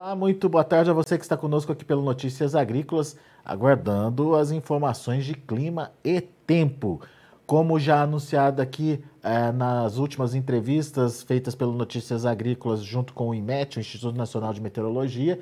Ah, muito boa tarde a você que está conosco aqui pelo Notícias Agrícolas, aguardando as informações de clima e tempo. Como já anunciado aqui eh, nas últimas entrevistas feitas pelo Notícias Agrícolas junto com o IMET, o Instituto Nacional de Meteorologia,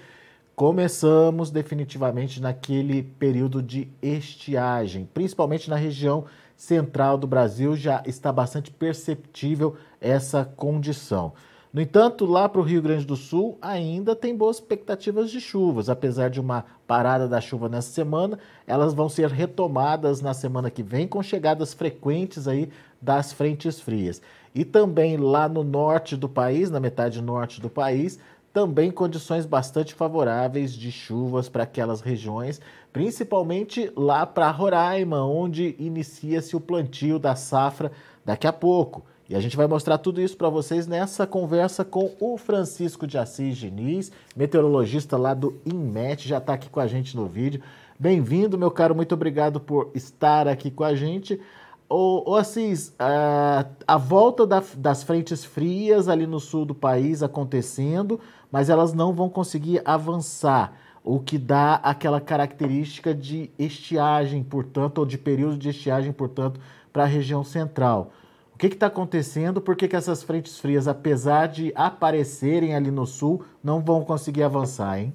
começamos definitivamente naquele período de estiagem, principalmente na região central do Brasil, já está bastante perceptível essa condição. No entanto, lá para o Rio Grande do Sul ainda tem boas expectativas de chuvas. Apesar de uma parada da chuva nessa semana, elas vão ser retomadas na semana que vem com chegadas frequentes aí das frentes frias. E também lá no norte do país, na metade norte do país, também condições bastante favoráveis de chuvas para aquelas regiões, principalmente lá para Roraima, onde inicia-se o plantio da safra daqui a pouco. E a gente vai mostrar tudo isso para vocês nessa conversa com o Francisco de Assis Diniz, meteorologista lá do INMET, já está aqui com a gente no vídeo. Bem-vindo, meu caro, muito obrigado por estar aqui com a gente. Ô, ô Assis, a, a volta da, das frentes frias ali no sul do país acontecendo, mas elas não vão conseguir avançar, o que dá aquela característica de estiagem, portanto, ou de período de estiagem, portanto, para a região central. O que está acontecendo? Por que, que essas frentes frias, apesar de aparecerem ali no sul, não vão conseguir avançar, hein?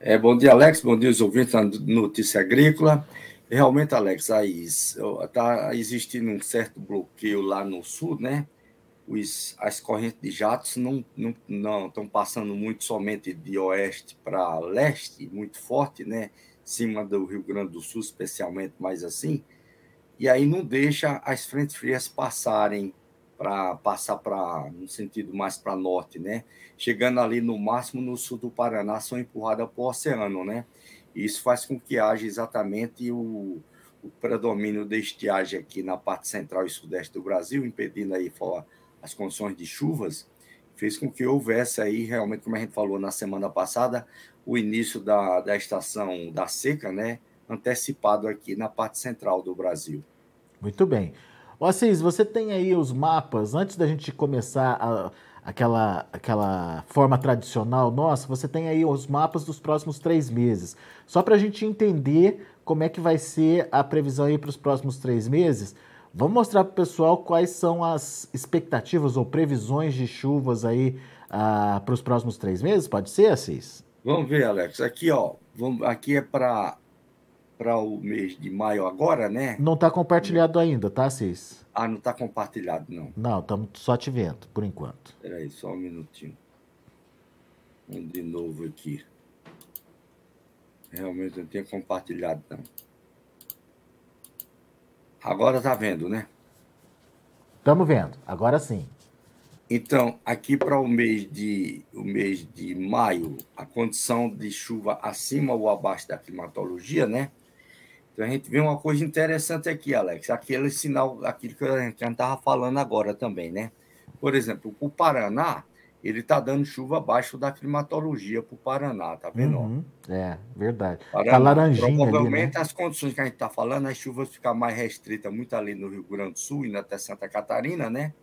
É, bom dia, Alex. Bom dia, os ouvintes da Notícia Agrícola. Realmente, Alex, está existindo um certo bloqueio lá no sul, né? Os, as correntes de jatos não estão não, não passando muito somente de oeste para leste, muito forte, né? Cima do Rio Grande do Sul, especialmente mais assim e aí não deixa as frentes frias passarem para passar para no sentido mais para norte, né? Chegando ali no máximo no sul do Paraná são empurradas para o oceano, né? E isso faz com que haja exatamente o, o predomínio da estiagem aqui na parte central e sudeste do Brasil, impedindo aí as condições de chuvas, fez com que houvesse aí realmente, como a gente falou na semana passada, o início da, da estação da seca, né? antecipado aqui na parte central do Brasil. Muito bem. O Assis, você tem aí os mapas, antes da gente começar a, aquela, aquela forma tradicional nossa, você tem aí os mapas dos próximos três meses. Só para a gente entender como é que vai ser a previsão aí para os próximos três meses, vamos mostrar para o pessoal quais são as expectativas ou previsões de chuvas aí uh, para os próximos três meses? Pode ser, Assis? Vamos ver, Alex. Aqui, ó, vamos, aqui é para para o mês de maio agora, né? Não está compartilhado ainda, tá, Cis? Ah, não está compartilhado, não. Não, estamos só te vendo, por enquanto. Espera aí, só um minutinho. De novo aqui. Realmente não tinha compartilhado, não. Agora tá vendo, né? Estamos vendo, agora sim. Então, aqui para o mês de o mês de maio, a condição de chuva acima ou abaixo da climatologia, né? Então a gente vê uma coisa interessante aqui, Alex, aquele sinal, aquilo que a gente estava falando agora também, né? Por exemplo, o Paraná, ele está dando chuva abaixo da climatologia para o Paraná, tá vendo? Uhum, é, verdade. Paraná, tá laranjinha Provavelmente ali, né? as condições que a gente está falando, as chuvas ficam mais restritas muito ali no Rio Grande do Sul e até Santa Catarina, né?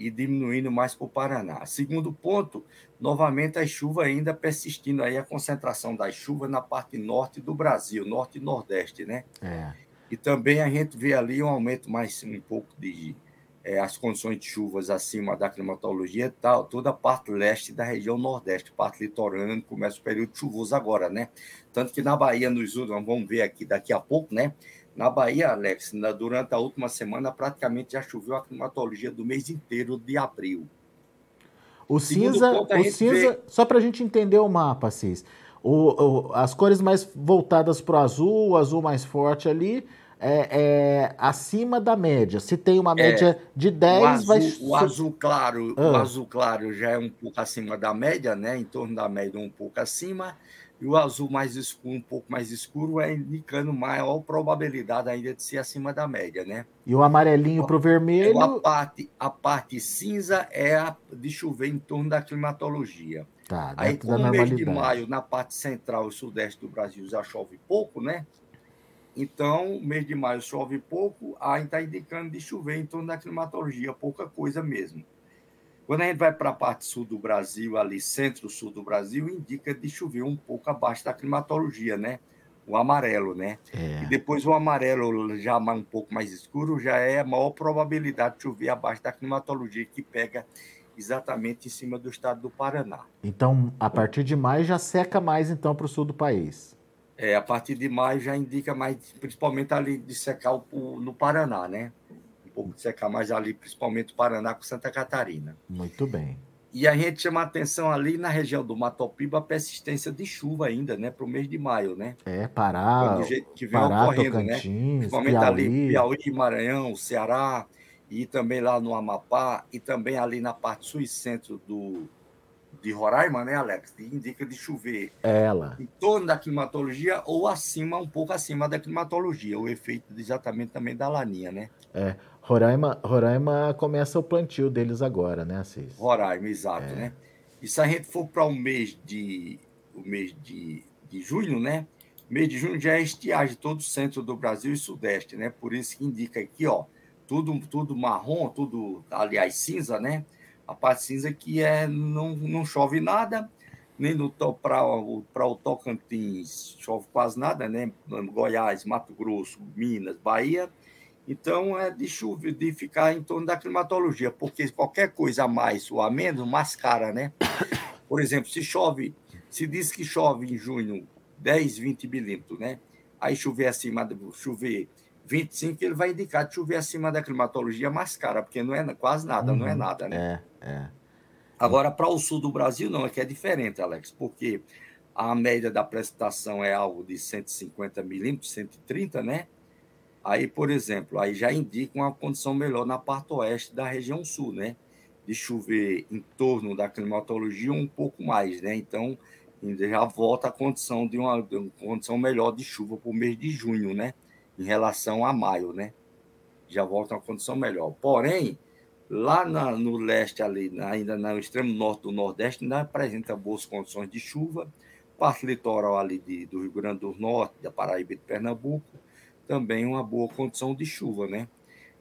E diminuindo mais para o Paraná. Segundo ponto, novamente a chuva ainda persistindo aí a concentração das chuvas na parte norte do Brasil, norte e nordeste, né? É. E também a gente vê ali um aumento mais um pouco de é, as condições de chuvas acima da climatologia e tal, toda a parte leste da região nordeste, parte litorânea, começa o período chuvoso agora, né? Tanto que na Bahia, nos últimos, vamos ver aqui daqui a pouco, né? Na Bahia, Alex, na, durante a última semana, praticamente já choveu a climatologia do mês inteiro de abril. O cinza, ponto, o cinza vê... só para a gente entender o mapa, Assis. O, o, as cores mais voltadas para o azul, o azul mais forte ali, é, é, acima da média. Se tem uma é, média é, de 10, o azul, vai. O azul claro, ah. o azul claro já é um pouco acima da média, né? Em torno da média, um pouco acima e o azul mais escuro, um pouco mais escuro, é indicando maior probabilidade ainda de ser acima da média, né? E o amarelinho para o vermelho. Então, a parte, a parte cinza é a de chover em torno da climatologia. Tá, Aí, com o mês de maio, na parte central e sudeste do Brasil já chove pouco, né? Então, mês de maio chove pouco, aí está indicando de chover em torno da climatologia, pouca coisa mesmo. Quando a gente vai para a parte sul do Brasil, ali centro-sul do Brasil, indica de chover um pouco abaixo da climatologia, né? O amarelo, né? É. E depois o amarelo já um pouco mais escuro já é a maior probabilidade de chover abaixo da climatologia, que pega exatamente em cima do estado do Paraná. Então, a partir de maio já seca mais então para o sul do país. É, a partir de maio já indica mais, principalmente ali de secar o, no Paraná, né? Um pouco de secar mais ali, principalmente o Paraná com Santa Catarina. Muito bem. E a gente chama atenção ali na região do Matopiba a persistência de chuva ainda, né? Para o mês de maio, né? É, Pará, do jeito que vem Pará, ocorrendo, né? Tocantins, né? Principalmente Piauí. ali Piauí, Maranhão, Ceará, e também lá no Amapá, e também ali na parte sul e centro do, de Roraima, né, Alex? Indica de chover Ela. em torno da climatologia ou acima, um pouco acima da climatologia, o efeito exatamente também da laninha, né? É. Roraima, Roraima começa o plantio deles agora, né, Assis? Roraima, exato, é. né? E se a gente for para o mês de o mês de, de junho, né? Mês de junho já é estiagem todo o centro do Brasil e sudeste, né? Por isso que indica aqui, ó, tudo, tudo marrom, tudo, aliás, cinza, né? A parte cinza que é não, não chove nada, nem para o Tocantins chove quase nada, né? Goiás, Mato Grosso, Minas, Bahia. Então é de chuva, de ficar em torno da climatologia, porque qualquer coisa a mais ou a menos mascara, né? Por exemplo, se chove, se diz que chove em junho 10, 20 milímetros, né? Aí chover acima, chover 25 ele vai indicar de chover acima da climatologia mais cara, porque não é quase nada, uhum, não é uhum. nada, né? É, é. Agora, para o sul do Brasil, não, é que é diferente, Alex, porque a média da precipitação é algo de 150 milímetros, 130, né? Aí, por exemplo, aí já indica uma condição melhor na parte oeste da região sul, né? De chover em torno da climatologia um pouco mais, né? Então, já volta a condição de uma, de uma condição melhor de chuva para o mês de junho, né? Em relação a maio, né? Já volta a uma condição melhor. Porém, lá na, no leste, ali, ainda no extremo norte do Nordeste, ainda apresenta boas condições de chuva. Parte litoral ali de, do Rio Grande do Norte, da Paraíba e de Pernambuco, também uma boa condição de chuva, né?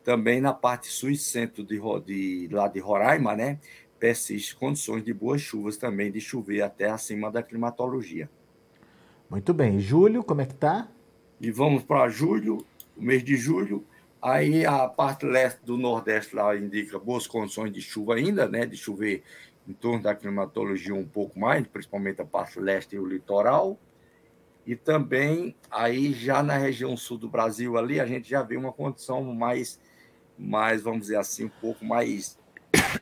Também na parte sul e centro de, de, lá de Roraima, né? Persiste condições de boas chuvas também, de chover até acima da climatologia. Muito bem. Julho, como é que tá? E vamos para julho, mês de julho, aí a parte leste do Nordeste lá indica boas condições de chuva ainda, né, de chover em torno da climatologia um pouco mais, principalmente a parte leste e o litoral, e também aí já na região sul do Brasil ali a gente já vê uma condição mais, mais vamos dizer assim, um pouco mais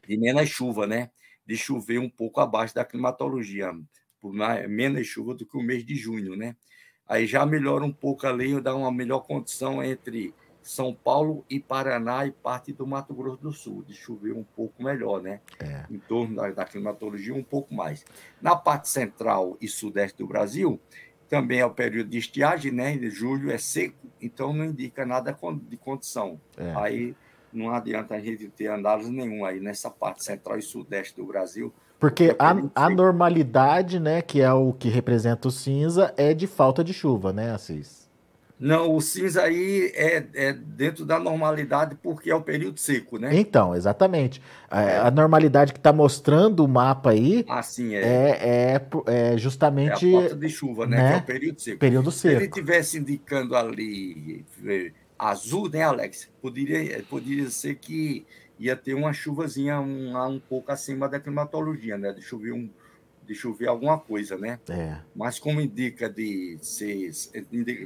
de menos chuva, né, de chover um pouco abaixo da climatologia, por mais, menos chuva do que o mês de junho, né, aí já melhora um pouco ali, dá uma melhor condição entre São Paulo e Paraná e parte do Mato Grosso do Sul, de chover um pouco melhor, né? É. Em torno da, da, climatologia, um pouco mais. Na parte central e sudeste do Brasil, também é o período de estiagem, né? De julho é seco, então não indica nada de condição. É. Aí não adianta a gente ter análise nenhuma aí nessa parte central e sudeste do Brasil, porque a, a normalidade, né, que é o que representa o cinza, é de falta de chuva, né, Assis? Não, o cinza aí é, é dentro da normalidade porque é o período seco, né? Então, exatamente. A, é. a normalidade que está mostrando o mapa aí assim, é. É, é, é justamente. É a falta de chuva, né? né? Que é o período seco. Período seco. Se ele estivesse indicando ali eh, azul, né, Alex? Poderia, poderia ser que ia ter uma chuvazinha um, um pouco acima da climatologia, né? De chover, um, de chover alguma coisa, né? É. Mas como indica de ser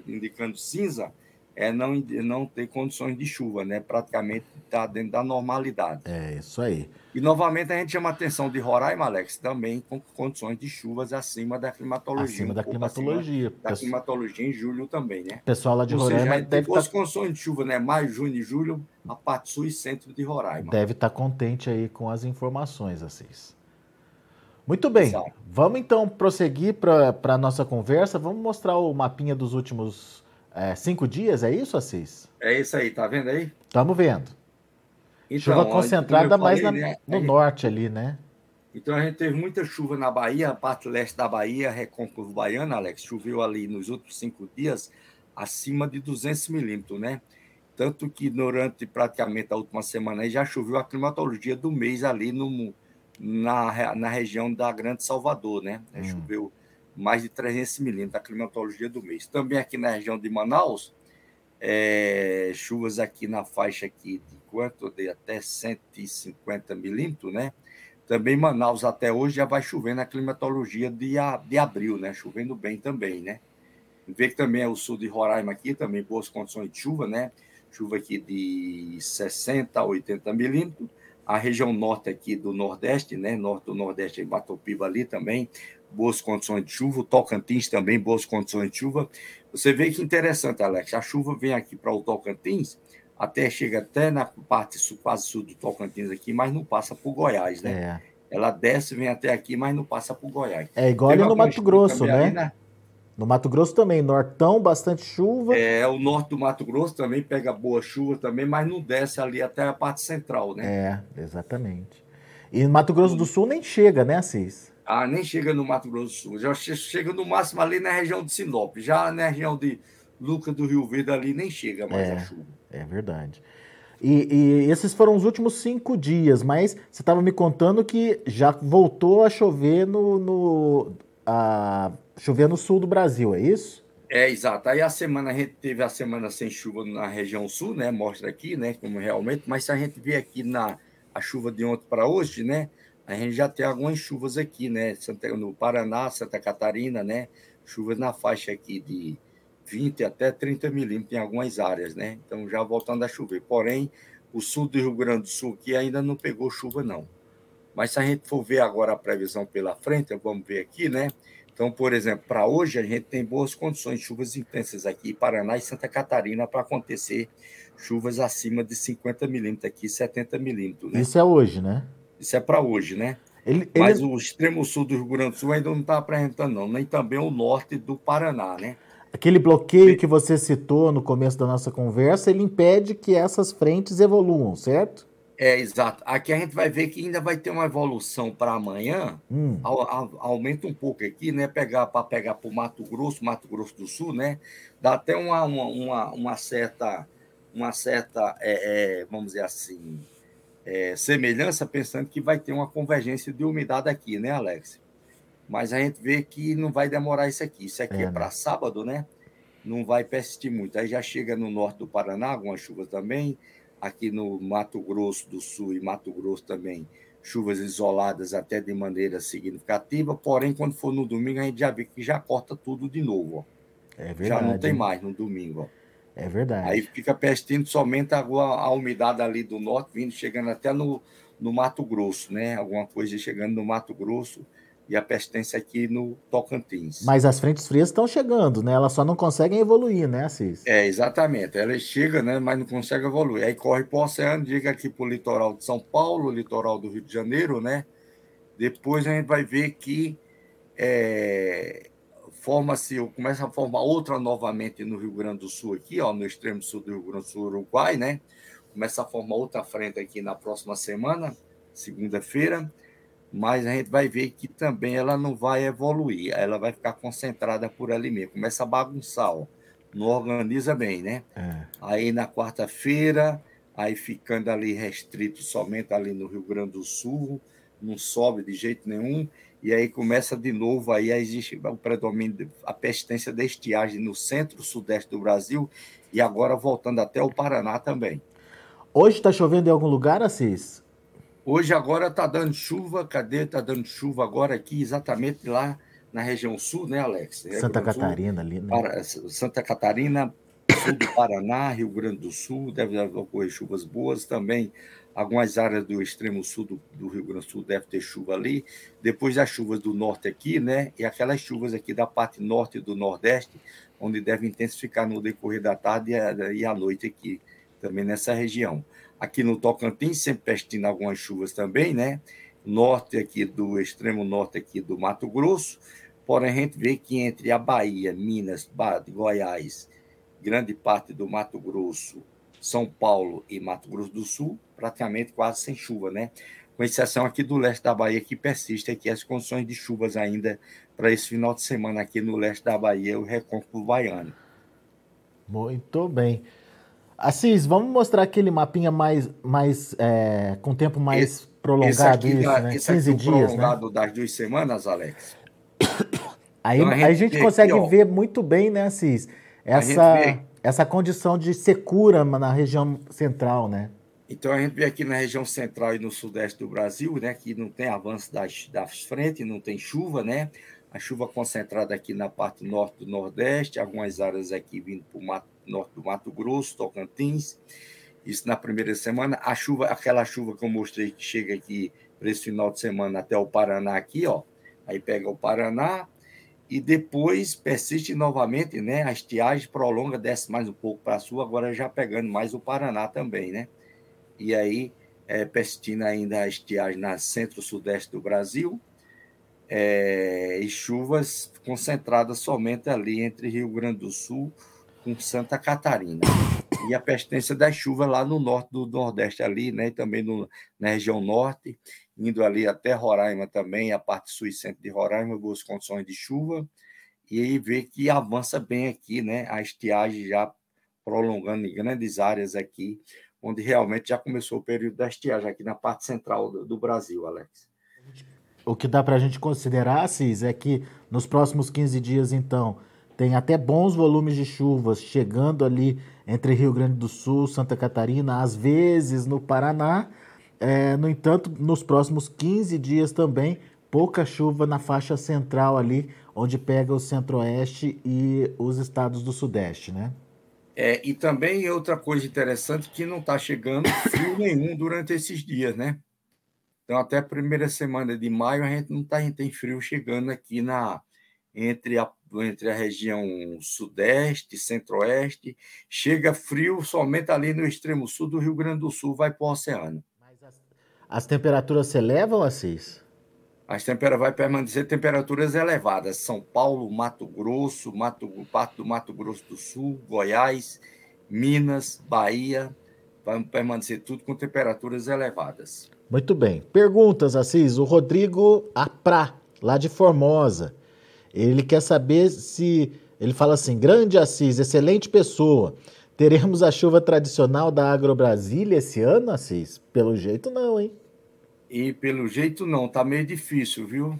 indicando cinza, é não, não ter condições de chuva, né? Praticamente está dentro da normalidade. É, isso aí. E novamente a gente chama a atenção de Roraima, Alex, também com condições de chuvas acima da climatologia. Acima um da climatologia. Da climatologia em julho também, né? O pessoal lá de Ou Roraima seja, deve estar... Tá... condições de chuva, né? Maio, junho e julho, a parte sul e centro de Roraima. Deve estar tá contente aí com as informações, Assis. Muito bem, Exato. vamos então prosseguir para a nossa conversa. Vamos mostrar o mapinha dos últimos é, cinco dias, é isso, Assis? É isso aí, tá vendo aí? Estamos vendo. Então, chuva concentrada mais na, né? no norte ali, né? Então a gente teve muita chuva na Bahia, a parte leste da Bahia, Recôncavo Baiano, Alex, choveu ali nos últimos cinco dias acima de 200 milímetros, né? Tanto que durante praticamente a última semana aí já choveu a climatologia do mês ali no, na, na região da Grande Salvador, né? Hum. Choveu mais de 300 milímetros, a climatologia do mês. Também aqui na região de Manaus, é, chuvas aqui na faixa aqui de quanto? De até 150 milímetros, né? Também Manaus até hoje já vai chover na climatologia de, de abril, né? Chovendo bem também, né? Vê que também é o sul de Roraima aqui, também boas condições de chuva, né? Chuva aqui de 60 a 80 milímetros. A região norte aqui do Nordeste, né? Norte do Nordeste, em Batopiba ali também, boas condições de chuva. O Tocantins também, boas condições de chuva. Você vê que interessante, Alex. A chuva vem aqui para o Tocantins, até chega até na parte sul, quase sul do Tocantins aqui, mas não passa por Goiás, né? É. Ela desce, vem até aqui, mas não passa por Goiás. É igual ali no Mato Grosso, né? né? No Mato Grosso também, nortão, bastante chuva. É, o norte do Mato Grosso também pega boa chuva também, mas não desce ali até a parte central, né? É, exatamente. E no Mato Grosso do Sul nem chega, né, Assis? Ah, nem chega no Mato Grosso do Sul. Já chega no máximo ali na região de Sinop. Já na região de Luca do Rio Verde ali nem chega mais é, a chuva. É verdade. E, e, esses foram os últimos cinco dias, mas você estava me contando que já voltou a chover no, no a, chover no sul do Brasil, é isso? É, exato. Aí a semana, a gente teve a semana sem chuva na região sul, né? Mostra aqui, né? Como realmente, mas se a gente vê aqui na a chuva de ontem para hoje, né? A gente já tem algumas chuvas aqui, né? No Paraná, Santa Catarina, né? Chuvas na faixa aqui de 20 até 30 milímetros em algumas áreas, né? Então já voltando a chover. Porém, o sul do Rio Grande do Sul aqui ainda não pegou chuva, não. Mas se a gente for ver agora a previsão pela frente, vamos ver aqui, né? Então, por exemplo, para hoje a gente tem boas condições de chuvas intensas aqui em Paraná e Santa Catarina para acontecer chuvas acima de 50 milímetros aqui, 70 milímetros. Né? Isso é hoje, né? Isso é para hoje, né? Ele, Mas ele... o extremo sul do Rio Grande do Sul ainda não está apresentando, não, nem também o norte do Paraná, né? Aquele bloqueio que você citou no começo da nossa conversa, ele impede que essas frentes evoluam, certo? É, exato. Aqui a gente vai ver que ainda vai ter uma evolução para amanhã, hum. aumenta um pouco aqui, né? Pegar para pegar para o Mato Grosso, Mato Grosso do Sul, né? Dá até uma, uma, uma certa, uma certa é, é, vamos dizer assim, é, semelhança, pensando que vai ter uma convergência de umidade aqui, né, Alex? Mas a gente vê que não vai demorar isso aqui. Isso aqui é, é para sábado, né? Não vai persistir muito. Aí já chega no norte do Paraná, algumas chuvas também. Aqui no Mato Grosso do Sul e Mato Grosso também, chuvas isoladas até de maneira significativa. Porém, quando for no domingo, a gente já vê que já corta tudo de novo. Ó. É verdade. Já não tem mais no domingo. Ó. É verdade. Aí fica persistindo somente a, a, umidade ali do norte, vindo, chegando até no, no Mato Grosso, né? Alguma coisa chegando no Mato Grosso e a persistência aqui no Tocantins. Mas as frentes frias estão chegando, né? Elas só não conseguem evoluir, né, Assis? É, exatamente. Elas chegam, né, mas não conseguem evoluir. Aí corre para o oceano, diga aqui para o litoral de São Paulo, litoral do Rio de Janeiro, né? Depois a gente vai ver que é, forma-se, começa a formar outra novamente no Rio Grande do Sul aqui, ó, no extremo sul do Rio Grande do Sul, Uruguai, né? Começa a formar outra frente aqui na próxima semana, segunda-feira mas a gente vai ver que também ela não vai evoluir, ela vai ficar concentrada por ali mesmo, começa a bagunçar, ó. não organiza bem, né? É. Aí na quarta-feira, aí ficando ali restrito somente ali no Rio Grande do Sul, não sobe de jeito nenhum, e aí começa de novo, aí existe o predomínio, a persistência da estiagem no centro-sudeste do Brasil, e agora voltando até o Paraná também. Hoje está chovendo em algum lugar, Assis? Hoje agora está dando chuva, cadê? Está dando chuva agora aqui, exatamente lá na região sul, né, Alex? Santa Catarina ali, né? Para, Santa Catarina, sul do Paraná, Rio Grande do Sul, deve ocorrer chuvas boas também. Algumas áreas do extremo sul do, do, Rio Grande do Sul deve ter chuva ali. Depois as chuvas do norte aqui, né? E aquelas chuvas aqui da parte norte do nordeste, onde deve intensificar no decorrer da tarde e à noite aqui, também nessa região aqui no Tocantins, sempre persistindo algumas chuvas também, né? Norte aqui do extremo norte aqui do Mato Grosso, porém a gente vê que entre a Bahia, Minas, Goiás, grande parte do Mato Grosso, São Paulo e Mato Grosso do Sul, praticamente quase sem chuva, né? Com exceção aqui do leste da Bahia, que persiste aqui as condições de chuvas ainda para esse final de semana aqui no leste da Bahia, o Recôncavo Baiano. Muito bem. Assis, vamos mostrar aquele mapinha mais, mais é, com tempo mais esse, prolongado, esse isso, né? Esse 15 dias, prolongado né? das duas semanas, Alex. Aí então, a gente, a gente consegue aqui, ver muito bem, né, Assis, essa, essa condição de secura na região central, né? Então a gente vê aqui na região central e no sudeste do Brasil, né, que não tem avanço das, das frentes, não tem chuva, né? A chuva concentrada aqui na parte norte do Nordeste, algumas áreas aqui vindo para o norte do Mato Grosso, Tocantins. Isso na primeira semana. A chuva, aquela chuva que eu mostrei que chega aqui para esse final de semana até o Paraná aqui, ó. Aí pega o Paraná e depois persiste novamente, né? A estiagem prolonga, desce mais um pouco para sul, agora já pegando mais o Paraná também, né? e aí é, persistindo ainda a estiagem na centro-sudeste do Brasil, é, e chuvas concentradas somente ali entre Rio Grande do Sul com Santa Catarina. E a persistência das chuvas lá no norte do Nordeste ali, né, e também no, na região norte, indo ali até Roraima também, a parte sul e centro de Roraima, boas condições de chuva, e aí vê que avança bem aqui, né, a estiagem já prolongando em grandes áreas aqui, onde realmente já começou o período da estiagem, aqui na parte central do, do Brasil, Alex. O que dá para a gente considerar, Cis, é que nos próximos 15 dias, então, tem até bons volumes de chuvas chegando ali entre Rio Grande do Sul, Santa Catarina, às vezes no Paraná. É, no entanto, nos próximos 15 dias também, pouca chuva na faixa central ali, onde pega o centro-oeste e os estados do sudeste, né? É, e também outra coisa interessante que não está chegando frio nenhum durante esses dias, né? Então, até a primeira semana de maio, a gente não tá, a gente tem frio chegando aqui na entre a, entre a região sudeste, centro-oeste. Chega frio somente ali no extremo sul do Rio Grande do Sul, vai para o oceano. Mas as, as temperaturas se elevam, Assis? as temperaturas vai permanecer temperaturas elevadas. São Paulo, Mato Grosso, Mato, parte do Mato Grosso do Sul, Goiás, Minas, Bahia, vai permanecer tudo com temperaturas elevadas. Muito bem. Perguntas, Assis. O Rodrigo Aprá, lá de Formosa. Ele quer saber se. Ele fala assim: grande Assis, excelente pessoa. Teremos a chuva tradicional da Agro Brasília esse ano, Assis? Pelo jeito, não, hein? E pelo jeito não, tá meio difícil, viu?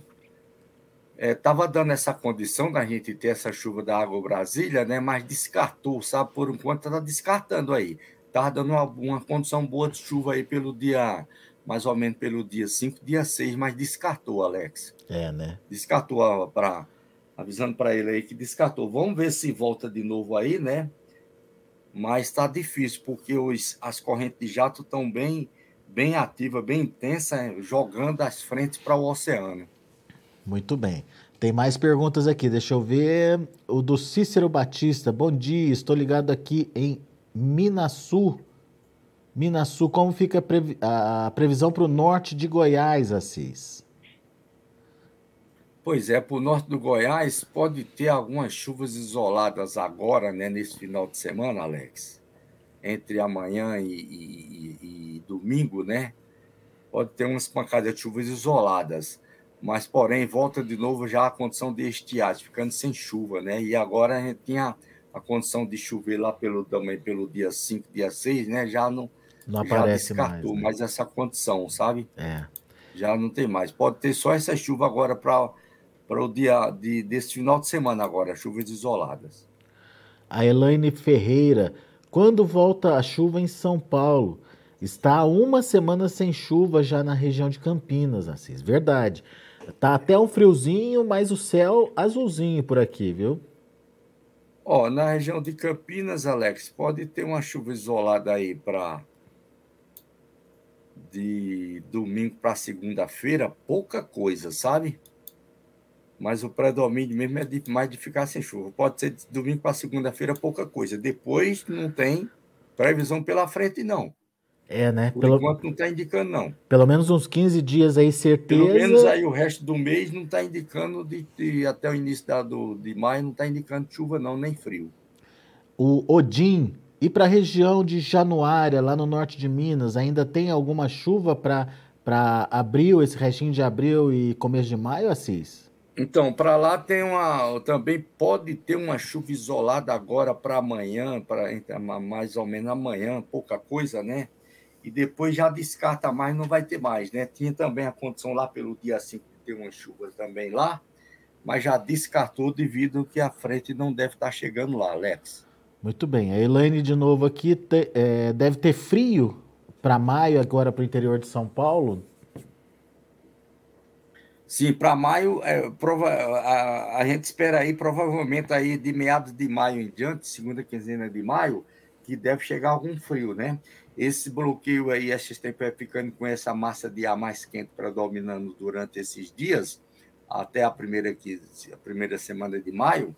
É, tava dando essa condição da gente ter essa chuva da água Brasília, né? Mas descartou, sabe? Por enquanto tá descartando aí. Tava dando uma, uma condição boa de chuva aí pelo dia, mais ou menos pelo dia 5, dia 6, mas descartou, Alex. É, né? Descartou para avisando para ele aí que descartou. Vamos ver se volta de novo aí, né? Mas está difícil, porque os, as correntes de jato estão bem bem ativa, bem intensa, jogando as frentes para o oceano. Muito bem. Tem mais perguntas aqui, deixa eu ver. O do Cícero Batista. Bom dia, estou ligado aqui em Minasul. Minasul, como fica a, previ a previsão para o norte de Goiás, Assis? Pois é, para o norte do Goiás pode ter algumas chuvas isoladas agora, né, nesse final de semana, Alex entre amanhã e, e, e, domingo, né? Pode ter umas pancadas de chuvas isoladas, mas porém volta de novo já a condição de estiagem, ficando sem chuva, né? E agora a gente tinha a condição de chover lá pelo também pelo dia 5, dia 6, né? Já não, não já aparece descartou mais, né? mais essa condição, sabe? É. Já não tem mais. Pode ter só essa chuva agora para para o dia de, desse final de semana agora, chuvas isoladas. A Elaine Ferreira quando volta a chuva em São Paulo? Está há uma semana sem chuva já na região de Campinas, Assis. Verdade. Tá até um friozinho, mas o céu azulzinho por aqui, viu? Ó, na região de Campinas, Alex, pode ter uma chuva isolada aí para de domingo para segunda-feira, pouca coisa, sabe? Mas o predomínio mesmo é de, mais de ficar sem chuva. Pode ser de domingo para segunda-feira pouca coisa. Depois não tem previsão pela frente, não. É, né? Por Pelo... enquanto não está indicando, não. Pelo menos uns 15 dias aí, certeza. Pelo menos aí o resto do mês não está indicando, de, de, até o início da, do, de maio, não está indicando chuva, não, nem frio. O Odin, e para a região de Januária, lá no norte de Minas, ainda tem alguma chuva para abril, esse restinho de abril e começo de maio, Assis? Então, para lá tem uma. Também pode ter uma chuva isolada agora para amanhã, para mais ou menos amanhã, pouca coisa, né? E depois já descarta mais, não vai ter mais, né? Tinha também a condição lá pelo dia 5 de ter umas chuvas também lá, mas já descartou devido que a frente não deve estar tá chegando lá, Alex. Muito bem. A Elaine de novo aqui te, é, deve ter frio para maio agora para o interior de São Paulo. Sim, para maio, é, prova, a, a, gente espera aí, provavelmente aí de meados de maio em diante, segunda quinzena de maio, que deve chegar algum frio, né? Esse bloqueio aí, esses tempos ficando com essa massa de ar mais quente predominando durante esses dias, até a primeira, a primeira semana de maio,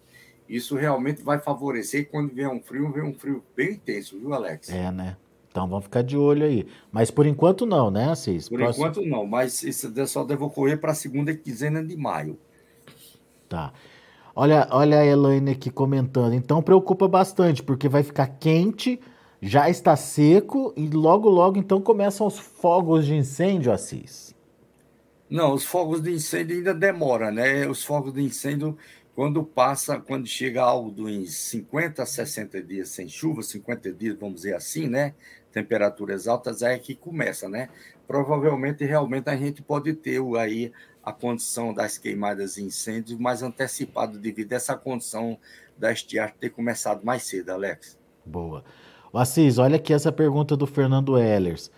isso realmente vai favorecer. Quando vier um frio, vem um frio bem intenso, viu, Alex? É, né? Então vamos ficar de olho aí. Mas por enquanto não, né, Assis? Por Próximo... enquanto não, mas isso só deve ocorrer para a segunda quinzena de maio. Tá. Olha, olha a Elaine aqui comentando. Então preocupa bastante, porque vai ficar quente, já está seco e logo, logo então começam os fogos de incêndio, Assis. Não, os fogos de incêndio ainda demora, né? Os fogos de incêndio, quando passa, quando chega algo em 50 a 60 dias sem chuva, 50 dias, vamos dizer assim, né? temperaturas altas é que começa, né? Provavelmente, realmente, a gente pode ter aí a condição das queimadas e incêndios mais antecipado devido a essa condição da estiagem ter começado mais cedo, Alex. Boa. O Assis, olha aqui essa pergunta do Fernando Ehlers.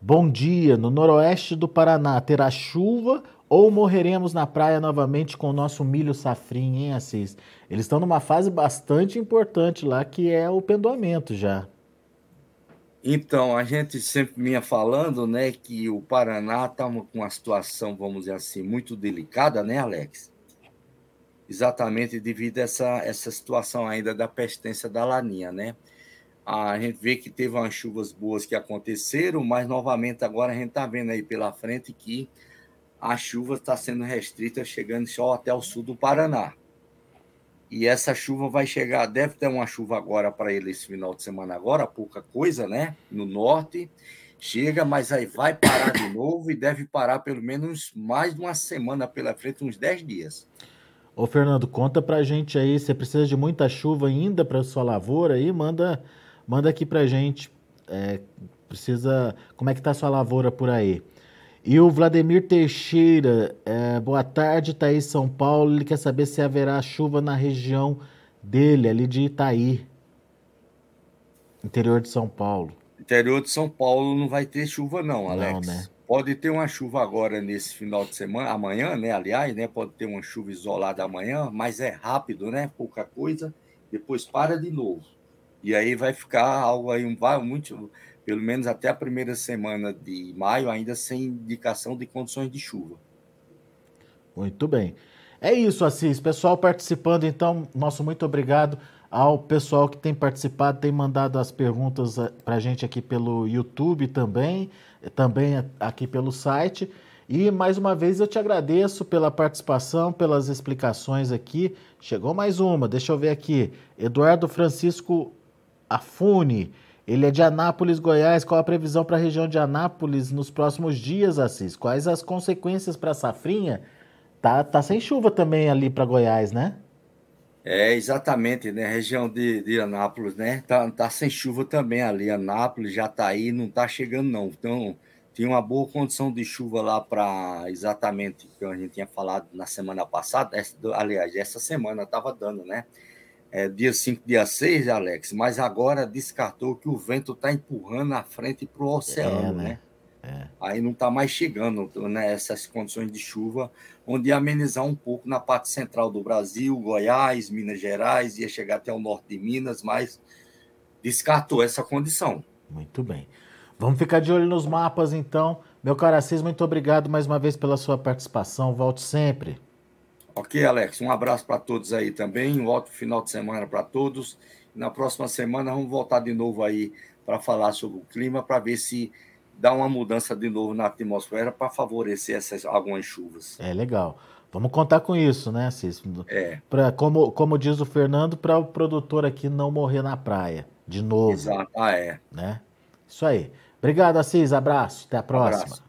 Bom dia, no noroeste do Paraná terá chuva ou morreremos na praia novamente com o nosso milho safrinho, hein, Assis? Eles estão numa fase bastante importante lá, que é o pendoamento já. Então, a gente sempre vinha falando, né, que o Paraná está com uma situação, vamos dizer assim, muito delicada, né, Alex? Exatamente devido a essa, essa situação ainda da pestência da laninha, né? A gente vê que teve umas chuvas boas que aconteceram, mas novamente agora a gente está vendo aí pela frente que a chuva está sendo restrita, chegando só até o sul do Paraná. E essa chuva vai chegar, deve ter uma chuva agora para ele esse final de semana agora, pouca coisa, né? No norte. Chega, mas aí vai parar de novo e deve parar pelo menos mais de uma semana pela frente, uns 10 dias. Ô Fernando, conta pra gente aí, você precisa de muita chuva ainda para sua lavoura aí? Manda, manda aqui pra gente. É, precisa. Como é que tá a sua lavoura por aí? E o Vladimir Teixeira, é, boa tarde, Thaís São Paulo. Ele quer saber se haverá chuva na região dele, ali de Itaí, interior de São Paulo. Interior de São Paulo não vai ter chuva, não, Alex. Não, né? Pode ter uma chuva agora nesse final de semana, amanhã, né? Aliás, né? Pode ter uma chuva isolada amanhã, mas é rápido, né? Pouca coisa. Depois para de novo. E aí vai ficar algo aí um muito pelo menos até a primeira semana de maio, ainda sem indicação de condições de chuva. Muito bem. É isso, Assis. Pessoal participando, então, nosso muito obrigado ao pessoal que tem participado, tem mandado as perguntas eh, para a gente aqui pelo YouTube também, também aqui pelo site. E mais uma vez eu te agradeço pela participação, pelas explicações aqui. Chegou mais uma, deixa eu ver aqui. Eduardo Francisco Afune. Ele é de Anápolis, Goiás. Qual a previsão para a região de Anápolis nos próximos dias, Assis? Quais as consequências para a safrinha? Tá, tá sem chuva também ali para Goiás, né? É, exatamente, né? Região de, de Anápolis, né? Tá, tá sem chuva também ali. Anápolis já tá aí, não tá chegando, não. Então, tinha uma boa condição de chuva lá para exatamente o que a gente tinha falado na semana passada. Essa, aliás, essa semana estava dando, né? É, dia 5, dia 6, Alex, mas agora descartou que o vento está empurrando a frente para o oceano, é, né? né? É. Aí não está mais chegando nessas né, condições de chuva, onde ia amenizar um pouco na parte central do Brasil, Goiás, Minas Gerais, ia chegar até o norte de Minas, mas descartou essa condição. Muito bem. Vamos ficar de olho nos mapas, então. Meu caro Assis, muito obrigado mais uma vez pela sua participação. Volte sempre. Ok, Alex, um abraço para todos aí também, um ótimo final de semana para todos. Na próxima semana vamos voltar de novo aí para falar sobre o clima, para ver se dá uma mudança de novo na atmosfera para favorecer essas algumas chuvas. É legal. Vamos contar com isso, né, Cis? É. Pra, como, como diz o Fernando, para o produtor aqui não morrer na praia, de novo. Exato, ah, é. Né? Isso aí. Obrigado, Assis. Abraço. Até a próxima. Abraço.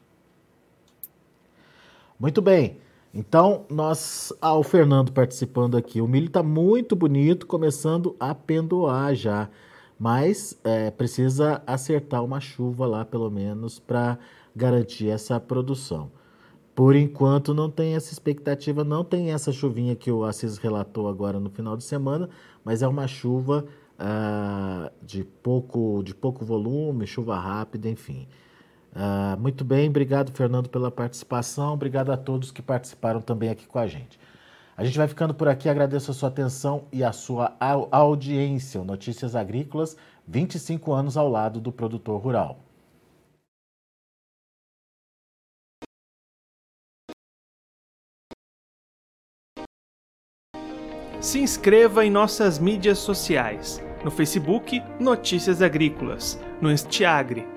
Muito bem. Então, nós, ah, o Fernando participando aqui, o milho está muito bonito, começando a pendoar já, mas é, precisa acertar uma chuva lá, pelo menos, para garantir essa produção. Por enquanto, não tem essa expectativa, não tem essa chuvinha que o Assis relatou agora no final de semana, mas é uma chuva ah, de, pouco, de pouco volume, chuva rápida, enfim. Uh, muito bem, obrigado, Fernando, pela participação. Obrigado a todos que participaram também aqui com a gente. A gente vai ficando por aqui, agradeço a sua atenção e a sua audiência. Notícias Agrícolas, 25 anos ao lado do produtor rural. Se inscreva em nossas mídias sociais. No Facebook, Notícias Agrícolas. No Instiagre